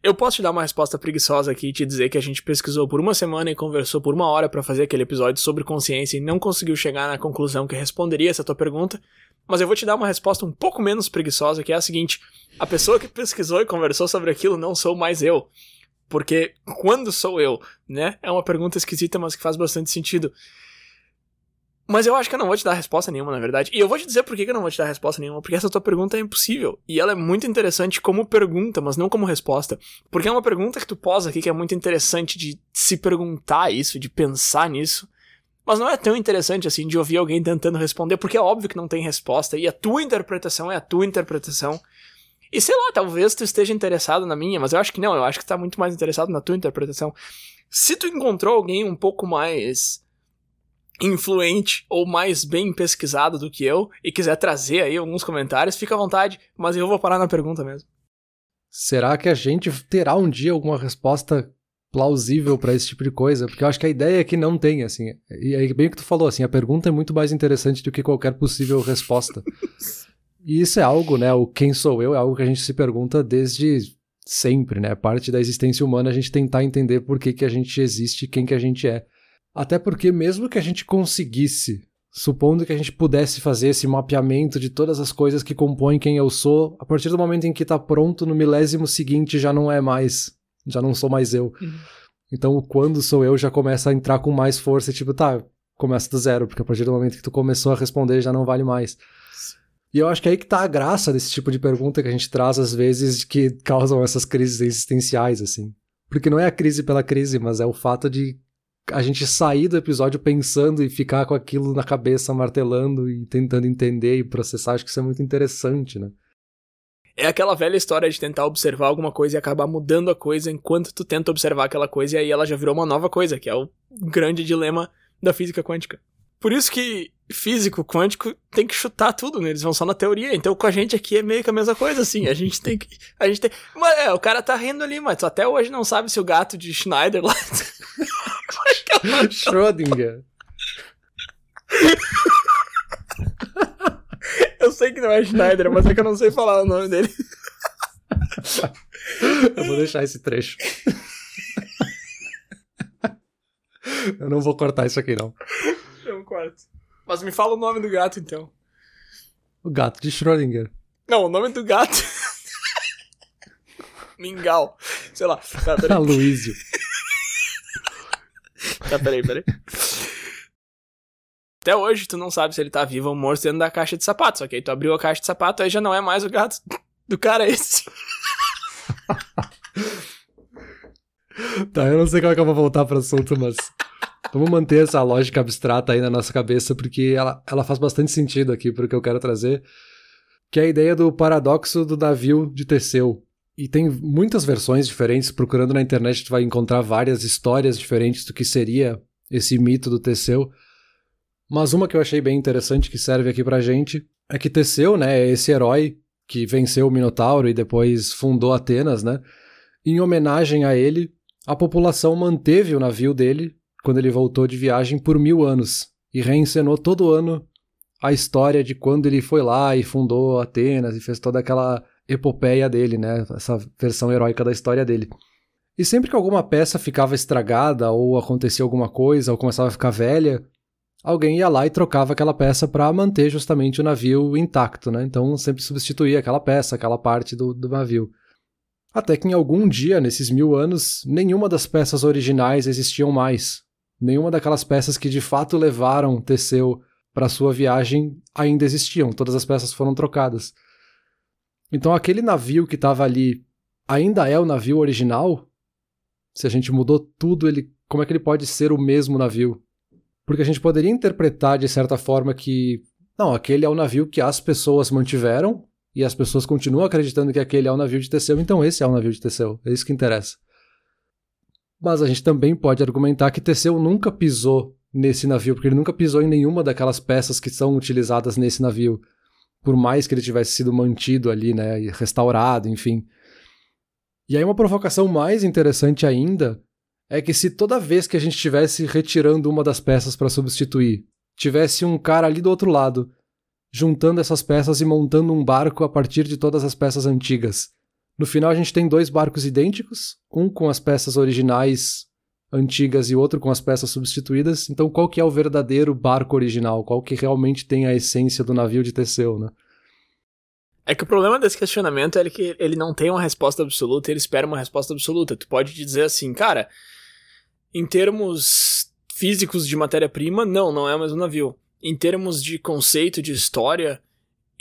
Eu posso te dar uma resposta preguiçosa aqui e te dizer que a gente pesquisou por uma semana e conversou por uma hora para fazer aquele episódio sobre consciência e não conseguiu chegar na conclusão que responderia essa tua pergunta. Mas eu vou te dar uma resposta um pouco menos preguiçosa, que é a seguinte: a pessoa que pesquisou e conversou sobre aquilo não sou mais eu. Porque quando sou eu, né? É uma pergunta esquisita, mas que faz bastante sentido. Mas eu acho que eu não vou te dar resposta nenhuma, na verdade. E eu vou te dizer por que eu não vou te dar resposta nenhuma. Porque essa tua pergunta é impossível. E ela é muito interessante como pergunta, mas não como resposta. Porque é uma pergunta que tu posa aqui que é muito interessante de se perguntar isso, de pensar nisso. Mas não é tão interessante assim de ouvir alguém tentando responder, porque é óbvio que não tem resposta. E a tua interpretação é a tua interpretação. E sei lá, talvez tu esteja interessado na minha, mas eu acho que não, eu acho que tá muito mais interessado na tua interpretação. Se tu encontrou alguém um pouco mais influente ou mais bem pesquisado do que eu e quiser trazer aí alguns comentários, fica à vontade, mas eu vou parar na pergunta mesmo. Será que a gente terá um dia alguma resposta plausível para esse tipo de coisa? Porque eu acho que a ideia é que não tem, assim. E aí, bem o que tu falou, assim, a pergunta é muito mais interessante do que qualquer possível resposta. e isso é algo, né? O quem sou eu é algo que a gente se pergunta desde sempre, né? Parte da existência humana a gente tentar entender por que, que a gente existe e quem que a gente é. Até porque, mesmo que a gente conseguisse, supondo que a gente pudesse fazer esse mapeamento de todas as coisas que compõem quem eu sou, a partir do momento em que está pronto, no milésimo seguinte já não é mais. Já não sou mais eu. Uhum. Então, o quando sou eu já começa a entrar com mais força, tipo, tá, começa do zero, porque a partir do momento que tu começou a responder já não vale mais. E eu acho que é aí que tá a graça desse tipo de pergunta que a gente traz às vezes que causam essas crises existenciais, assim. Porque não é a crise pela crise, mas é o fato de a gente sair do episódio pensando e ficar com aquilo na cabeça, martelando e tentando entender e processar, acho que isso é muito interessante, né? É aquela velha história de tentar observar alguma coisa e acabar mudando a coisa enquanto tu tenta observar aquela coisa e aí ela já virou uma nova coisa, que é o grande dilema da física quântica. Por isso que físico quântico tem que chutar tudo, né? Eles vão só na teoria. Então com a gente aqui é meio que a mesma coisa, assim. A gente tem que. A gente tem. Mas é, o cara tá rindo ali, mas até hoje não sabe se o gato de Schneider lá. Schrödinger. Eu sei que não é Schneider, mas é que eu não sei falar o nome dele. Eu vou deixar esse trecho. Eu não vou cortar isso aqui, não. Não corto. Mas me fala o nome do gato, então. O gato de Schrödinger. Não, o nome do gato. Mingau. Sei lá. Tá. Aloysio. Tá, peraí, peraí. Até hoje tu não sabe se ele tá vivo ou morto dentro da caixa de sapato. Só que aí tu abriu a caixa de sapato, aí já não é mais o gato do cara esse. tá, eu não sei como é que eu vou voltar pro assunto, mas vamos manter essa lógica abstrata aí na nossa cabeça, porque ela, ela faz bastante sentido aqui pro que eu quero trazer, que é a ideia do paradoxo do navio de Teseu. E tem muitas versões diferentes, procurando na internet tu vai encontrar várias histórias diferentes do que seria esse mito do Teseu. Mas uma que eu achei bem interessante que serve aqui pra gente é que Teseu, né, é esse herói que venceu o Minotauro e depois fundou Atenas, né? Em homenagem a ele, a população manteve o navio dele quando ele voltou de viagem por mil anos e reencenou todo ano a história de quando ele foi lá e fundou Atenas e fez toda aquela epopeia dele, né? Essa versão heróica da história dele. E sempre que alguma peça ficava estragada, ou acontecia alguma coisa, ou começava a ficar velha, alguém ia lá e trocava aquela peça para manter justamente o navio intacto, né? Então sempre substituía aquela peça, aquela parte do, do navio. Até que em algum dia, nesses mil anos, nenhuma das peças originais existiam mais. Nenhuma daquelas peças que de fato levaram Teseu para sua viagem ainda existiam. Todas as peças foram trocadas. Então aquele navio que estava ali ainda é o navio original? Se a gente mudou tudo, ele como é que ele pode ser o mesmo navio? Porque a gente poderia interpretar de certa forma que não, aquele é o navio que as pessoas mantiveram e as pessoas continuam acreditando que aquele é o navio de Teseu, então esse é o navio de Teseu. É isso que interessa. Mas a gente também pode argumentar que Teseu nunca pisou nesse navio, porque ele nunca pisou em nenhuma daquelas peças que são utilizadas nesse navio por mais que ele tivesse sido mantido ali, né, restaurado, enfim. E aí uma provocação mais interessante ainda é que se toda vez que a gente estivesse retirando uma das peças para substituir, tivesse um cara ali do outro lado, juntando essas peças e montando um barco a partir de todas as peças antigas. No final a gente tem dois barcos idênticos, um com as peças originais antigas e outro com as peças substituídas. Então qual que é o verdadeiro barco original? Qual que realmente tem a essência do navio de Teseu, né? É que o problema desse questionamento é que ele não tem uma resposta absoluta, ele espera uma resposta absoluta. Tu pode dizer assim, cara, em termos físicos de matéria-prima, não, não é o mesmo navio. Em termos de conceito, de história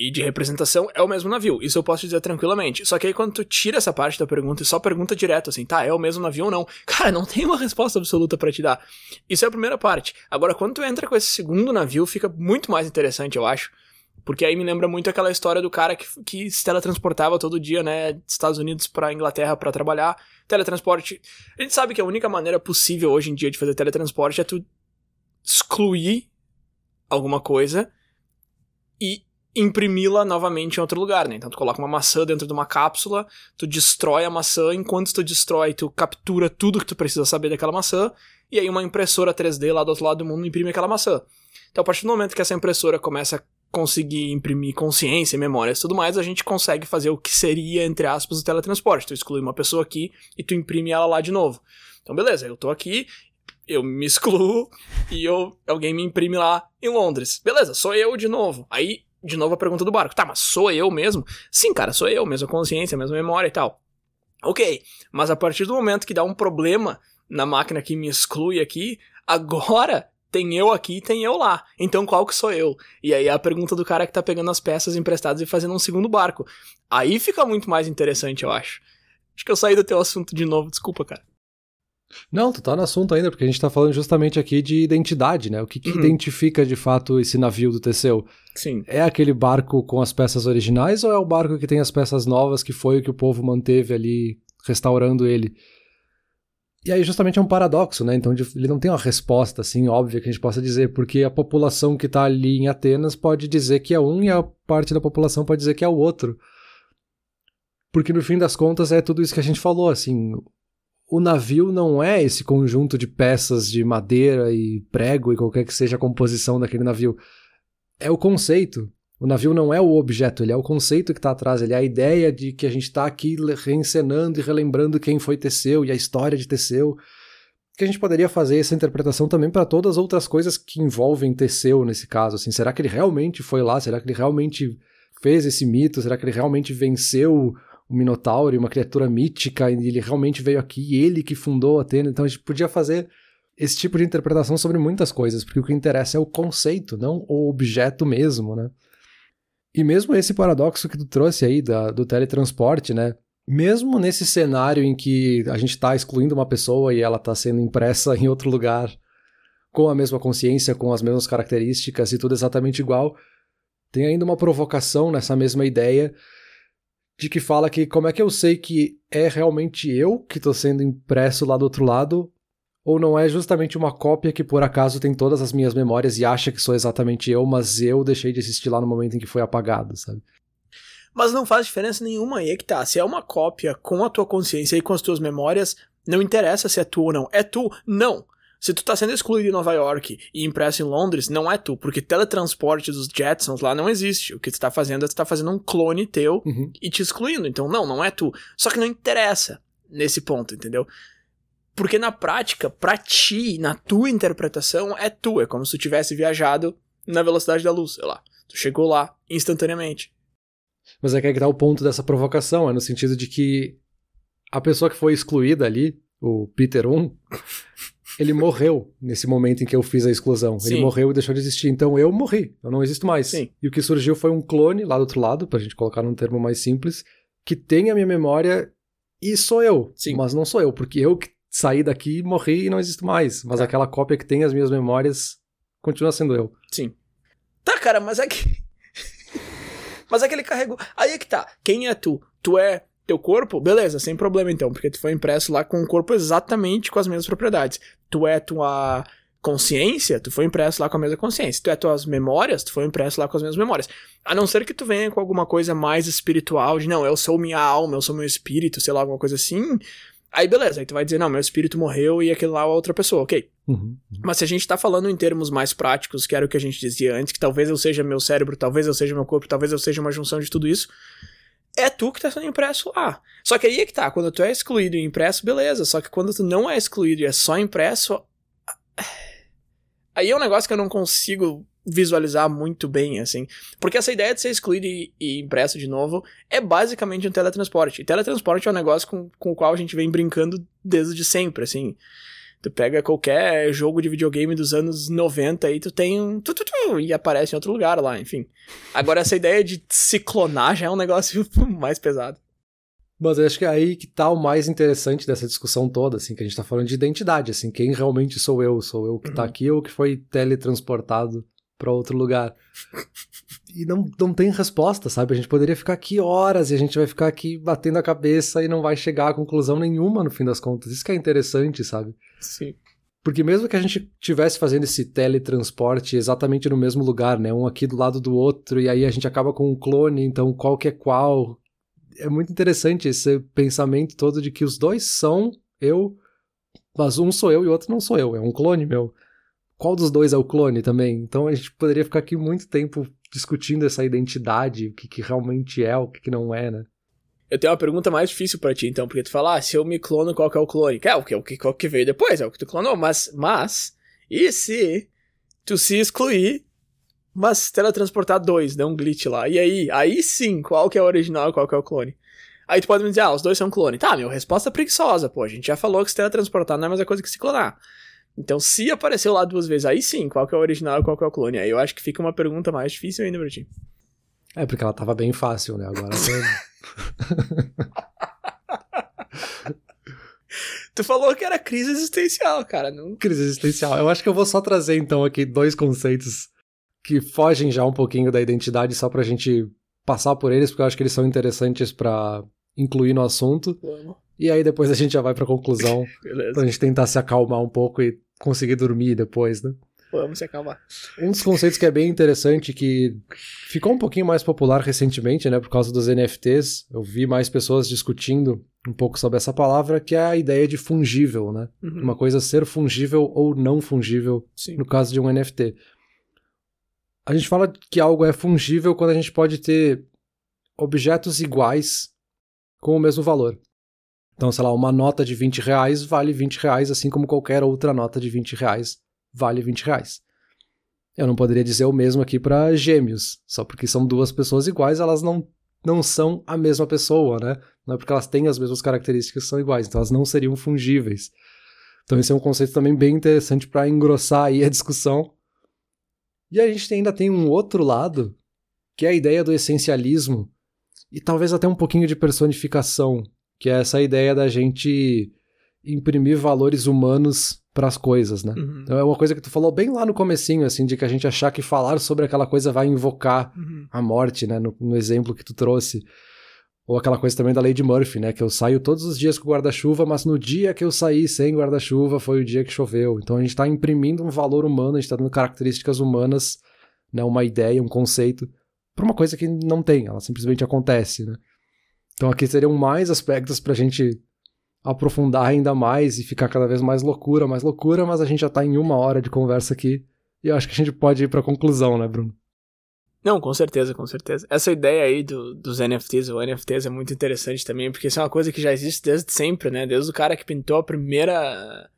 e de representação, é o mesmo navio. Isso eu posso dizer tranquilamente. Só que aí quando tu tira essa parte da pergunta e só pergunta direto assim, tá, é o mesmo navio ou não? Cara, não tem uma resposta absoluta para te dar. Isso é a primeira parte. Agora, quando tu entra com esse segundo navio, fica muito mais interessante, eu acho. Porque aí me lembra muito aquela história do cara que, que se teletransportava todo dia, né, dos Estados Unidos para Inglaterra para trabalhar. Teletransporte. A gente sabe que a única maneira possível hoje em dia de fazer teletransporte é tu excluir alguma coisa e imprimi-la novamente em outro lugar, né? Então tu coloca uma maçã dentro de uma cápsula, tu destrói a maçã, enquanto tu destrói, tu captura tudo que tu precisa saber daquela maçã, e aí uma impressora 3D lá do outro lado do mundo imprime aquela maçã. Então a partir do momento que essa impressora começa a conseguir imprimir consciência, memórias e tudo mais, a gente consegue fazer o que seria, entre aspas, o teletransporte. Tu exclui uma pessoa aqui e tu imprime ela lá de novo. Então, beleza, eu tô aqui, eu me excluo e eu, alguém me imprime lá em Londres. Beleza, sou eu de novo. Aí, de novo a pergunta do barco. Tá, mas sou eu mesmo? Sim, cara, sou eu, mesma consciência, mesma memória e tal. Ok, mas a partir do momento que dá um problema na máquina que me exclui aqui, agora tem eu aqui e tem eu lá. Então qual que sou eu? E aí a pergunta do cara que tá pegando as peças emprestadas e fazendo um segundo barco. Aí fica muito mais interessante, eu acho. Acho que eu saí do teu assunto de novo, desculpa, cara. Não, tu tá no assunto ainda, porque a gente tá falando justamente aqui de identidade, né? O que, que uhum. identifica de fato esse navio do Teseu? Sim. É aquele barco com as peças originais ou é o barco que tem as peças novas, que foi o que o povo manteve ali, restaurando ele? E aí justamente é um paradoxo, né? Então ele não tem uma resposta assim óbvia que a gente possa dizer, porque a população que está ali em Atenas pode dizer que é um e a parte da população pode dizer que é o outro. Porque no fim das contas é tudo isso que a gente falou, assim, o navio não é esse conjunto de peças de madeira e prego e qualquer que seja a composição daquele navio. É o conceito. O navio não é o objeto, ele é o conceito que está atrás, ele é a ideia de que a gente está aqui reencenando e relembrando quem foi Teseu e a história de Teseu. Que a gente poderia fazer essa interpretação também para todas as outras coisas que envolvem Teseu nesse caso. Assim, será que ele realmente foi lá? Será que ele realmente fez esse mito? Será que ele realmente venceu o Minotauro, uma criatura mítica, e ele realmente veio aqui, ele que fundou Atena? Então a gente podia fazer esse tipo de interpretação sobre muitas coisas, porque o que interessa é o conceito, não o objeto mesmo, né? E mesmo esse paradoxo que tu trouxe aí da, do teletransporte, né? Mesmo nesse cenário em que a gente está excluindo uma pessoa e ela está sendo impressa em outro lugar, com a mesma consciência, com as mesmas características e tudo exatamente igual, tem ainda uma provocação nessa mesma ideia de que fala que como é que eu sei que é realmente eu que estou sendo impresso lá do outro lado ou não é justamente uma cópia que por acaso tem todas as minhas memórias e acha que sou exatamente eu, mas eu deixei de existir lá no momento em que foi apagado, sabe? Mas não faz diferença nenhuma aí é que tá. Se é uma cópia com a tua consciência e com as tuas memórias, não interessa se é tu ou não. É tu? Não. Se tu tá sendo excluído em Nova York e impresso em Londres, não é tu, porque teletransporte dos Jetsons lá não existe. O que tu tá fazendo é tu tá fazendo um clone teu uhum. e te excluindo. Então, não, não é tu. Só que não interessa nesse ponto, entendeu? Porque na prática, pra ti, na tua interpretação, é tu. É como se tu tivesse viajado na velocidade da luz, sei lá. Tu chegou lá instantaneamente. Mas é que é que tá o ponto dessa provocação, é no sentido de que a pessoa que foi excluída ali, o Peter 1, ele morreu nesse momento em que eu fiz a exclusão. Sim. Ele morreu e deixou de existir. Então eu morri, eu não existo mais. Sim. E o que surgiu foi um clone lá do outro lado, pra gente colocar num termo mais simples, que tem a minha memória e sou eu. Sim. Mas não sou eu, porque eu que saí daqui, morri e não existo mais. Mas é. aquela cópia que tem as minhas memórias continua sendo eu. Sim. Tá, cara, mas é que. mas é que ele carregou. Aí é que tá. Quem é tu? Tu é teu corpo? Beleza, sem problema então, porque tu foi impresso lá com o corpo exatamente com as mesmas propriedades. Tu é tua consciência, tu foi impresso lá com a mesma consciência. Tu é tuas memórias, tu foi impresso lá com as mesmas memórias. A não ser que tu venha com alguma coisa mais espiritual, de não, eu sou minha alma, eu sou meu espírito, sei lá, alguma coisa assim Aí beleza, aí tu vai dizer, não, meu espírito morreu e aquele lá é outra pessoa, ok. Uhum, uhum. Mas se a gente tá falando em termos mais práticos, que era o que a gente dizia antes, que talvez eu seja meu cérebro, talvez eu seja meu corpo, talvez eu seja uma junção de tudo isso, é tu que tá sendo impresso lá. Só que aí é que tá, quando tu é excluído e impresso, beleza. Só que quando tu não é excluído e é só impresso. Aí é um negócio que eu não consigo visualizar muito bem, assim. Porque essa ideia de ser excluído e, impresso de novo é basicamente um teletransporte. E teletransporte é um negócio com, com o qual a gente vem brincando desde sempre, assim. Tu pega qualquer jogo de videogame dos anos 90 e tu tem um tu, tu, tu, e aparece em outro lugar lá, enfim. Agora essa ideia de se clonar já é um negócio mais pesado. Mas eu acho que é aí que tá o mais interessante dessa discussão toda, assim, que a gente tá falando de identidade, assim, quem realmente sou eu? Sou eu que tá aqui ou que foi teletransportado para outro lugar. E não, não tem resposta, sabe? A gente poderia ficar aqui horas e a gente vai ficar aqui batendo a cabeça e não vai chegar a conclusão nenhuma no fim das contas. Isso que é interessante, sabe? Sim. Porque mesmo que a gente tivesse fazendo esse teletransporte exatamente no mesmo lugar, né? Um aqui do lado do outro, e aí a gente acaba com um clone, então qual que é qual? É muito interessante esse pensamento todo de que os dois são eu, mas um sou eu e o outro não sou eu, é um clone meu qual dos dois é o clone também? Então a gente poderia ficar aqui muito tempo discutindo essa identidade, o que, que realmente é, o que, que não é, né? Eu tenho uma pergunta mais difícil para ti, então, porque tu fala, ah, se eu me clono, qual que é o clone? É o que, o que, qual que veio depois, é o que tu clonou, mas, mas, e se tu se excluir, mas teletransportar dois, dá um glitch lá, e aí, aí sim, qual que é o original e qual que é o clone? Aí tu pode me dizer, ah, os dois são clone. Tá, meu, resposta preguiçosa, pô, a gente já falou que se teletransportar não é a mesma coisa que se clonar. Então, se apareceu lá duas vezes, aí sim, qual que é o original e qual que é o clone? Aí eu acho que fica uma pergunta mais difícil ainda pra ti. É, porque ela tava bem fácil, né? Agora. tu falou que era crise existencial, cara. Não... Crise existencial. Eu acho que eu vou só trazer, então, aqui dois conceitos que fogem já um pouquinho da identidade, só pra gente passar por eles, porque eu acho que eles são interessantes para incluir no assunto. Vamos. E aí depois a gente já vai pra conclusão. Beleza. Pra gente tentar se acalmar um pouco e conseguir dormir depois, né? Vamos se acalmar. Um dos conceitos que é bem interessante, que ficou um pouquinho mais popular recentemente, né, por causa dos NFTs, eu vi mais pessoas discutindo um pouco sobre essa palavra, que é a ideia de fungível, né? Uhum. Uma coisa ser fungível ou não fungível Sim. no caso de um NFT. A gente fala que algo é fungível quando a gente pode ter objetos iguais com o mesmo valor. Então, sei lá, uma nota de 20 reais vale 20 reais, assim como qualquer outra nota de 20 reais vale 20 reais. Eu não poderia dizer o mesmo aqui para gêmeos, só porque são duas pessoas iguais, elas não, não são a mesma pessoa, né? Não é porque elas têm as mesmas características são iguais, então elas não seriam fungíveis. Então esse é um conceito também bem interessante para engrossar aí a discussão. E a gente ainda tem um outro lado, que é a ideia do essencialismo, e talvez até um pouquinho de personificação que é essa ideia da gente imprimir valores humanos para as coisas, né? Uhum. Então é uma coisa que tu falou bem lá no comecinho, assim, de que a gente achar que falar sobre aquela coisa vai invocar uhum. a morte, né? No, no, exemplo que tu trouxe. Ou aquela coisa também da lei de Murphy, né? Que eu saio todos os dias com guarda-chuva, mas no dia que eu saí sem guarda-chuva foi o dia que choveu. Então a gente está imprimindo um valor humano, a gente está dando características humanas, né? Uma ideia, um conceito, para uma coisa que não tem, ela simplesmente acontece, né? Então aqui seriam mais aspectos para a gente aprofundar ainda mais e ficar cada vez mais loucura, mais loucura, mas a gente já está em uma hora de conversa aqui e eu acho que a gente pode ir para conclusão, né, Bruno? Não, com certeza, com certeza. Essa ideia aí do, dos NFTs, ou NFTs é muito interessante também, porque isso é uma coisa que já existe desde sempre, né? Desde o cara que pintou a primeira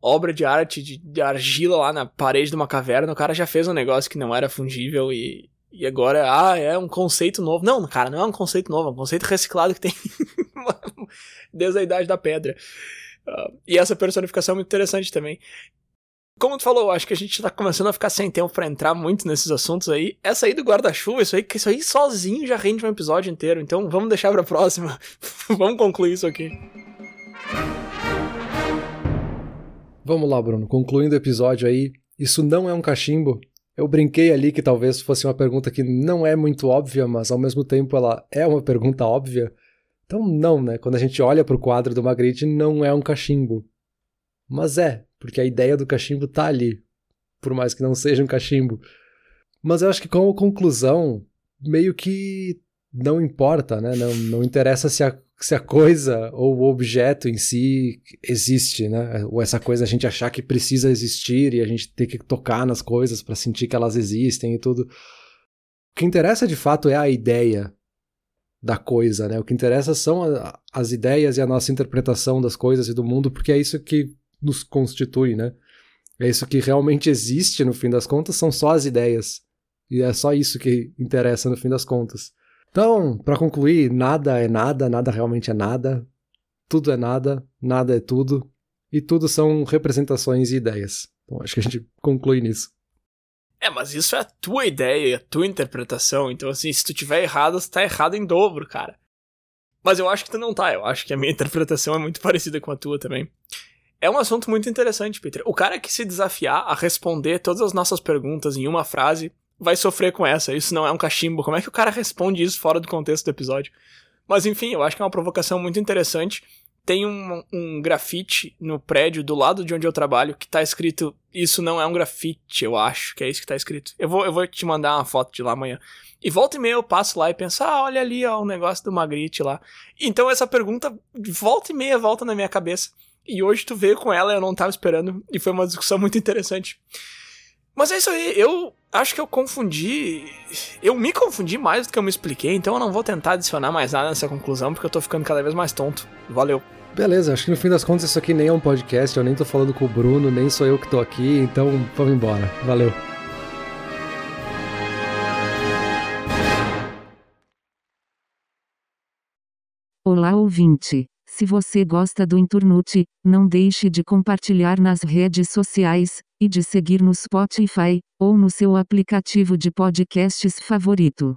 obra de arte de, de argila lá na parede de uma caverna, o cara já fez um negócio que não era fungível e, e agora, ah, é um conceito novo. Não, cara, não é um conceito novo, é um conceito reciclado que tem desde a idade da pedra. Uh, e essa personificação é muito interessante também. Como tu falou, acho que a gente tá começando a ficar sem tempo para entrar muito nesses assuntos aí. Essa aí do guarda-chuva, isso aí, isso aí sozinho já rende um episódio inteiro. Então vamos deixar pra próxima. vamos concluir isso aqui. Vamos lá, Bruno. Concluindo o episódio aí, isso não é um cachimbo, eu brinquei ali que talvez fosse uma pergunta que não é muito óbvia, mas ao mesmo tempo ela é uma pergunta óbvia. Então, não, né? Quando a gente olha para o quadro do Magritte, não é um cachimbo. Mas é, porque a ideia do cachimbo tá ali, por mais que não seja um cachimbo. Mas eu acho que como conclusão, meio que não importa, né? Não, não interessa se a, se a coisa ou o objeto em si existe, né? Ou essa coisa a gente achar que precisa existir e a gente ter que tocar nas coisas para sentir que elas existem e tudo. O que interessa de fato é a ideia da coisa, né? O que interessa são a, as ideias e a nossa interpretação das coisas e do mundo, porque é isso que nos constitui, né? É isso que realmente existe no fim das contas, são só as ideias. E é só isso que interessa no fim das contas. Então, para concluir, nada é nada, nada realmente é nada, tudo é nada, nada é tudo, e tudo são representações e ideias. Então, acho que a gente conclui nisso. É, mas isso é a tua ideia, a tua interpretação. Então, assim, se tu tiver errado, você tá errado em dobro, cara. Mas eu acho que tu não tá. Eu acho que a minha interpretação é muito parecida com a tua também. É um assunto muito interessante, Peter. O cara que se desafiar a responder todas as nossas perguntas em uma frase vai sofrer com essa. Isso não é um cachimbo. Como é que o cara responde isso fora do contexto do episódio? Mas enfim, eu acho que é uma provocação muito interessante. Tem um, um grafite no prédio do lado de onde eu trabalho que tá escrito. Isso não é um grafite, eu acho que é isso que tá escrito. Eu vou, eu vou te mandar uma foto de lá amanhã. E volta e meia eu passo lá e penso, ah, olha ali, ó, o negócio do Magritte lá. Então essa pergunta, volta e meia, volta na minha cabeça. E hoje tu veio com ela, eu não tava esperando, e foi uma discussão muito interessante. Mas é isso aí, eu acho que eu confundi. Eu me confundi mais do que eu me expliquei, então eu não vou tentar adicionar mais nada nessa conclusão, porque eu tô ficando cada vez mais tonto. Valeu. Beleza, acho que no fim das contas isso aqui nem é um podcast, eu nem tô falando com o Bruno, nem sou eu que tô aqui, então vamos embora. Valeu. Olá, ouvinte. Se você gosta do Inturnute, não deixe de compartilhar nas redes sociais e de seguir no Spotify ou no seu aplicativo de podcasts favorito.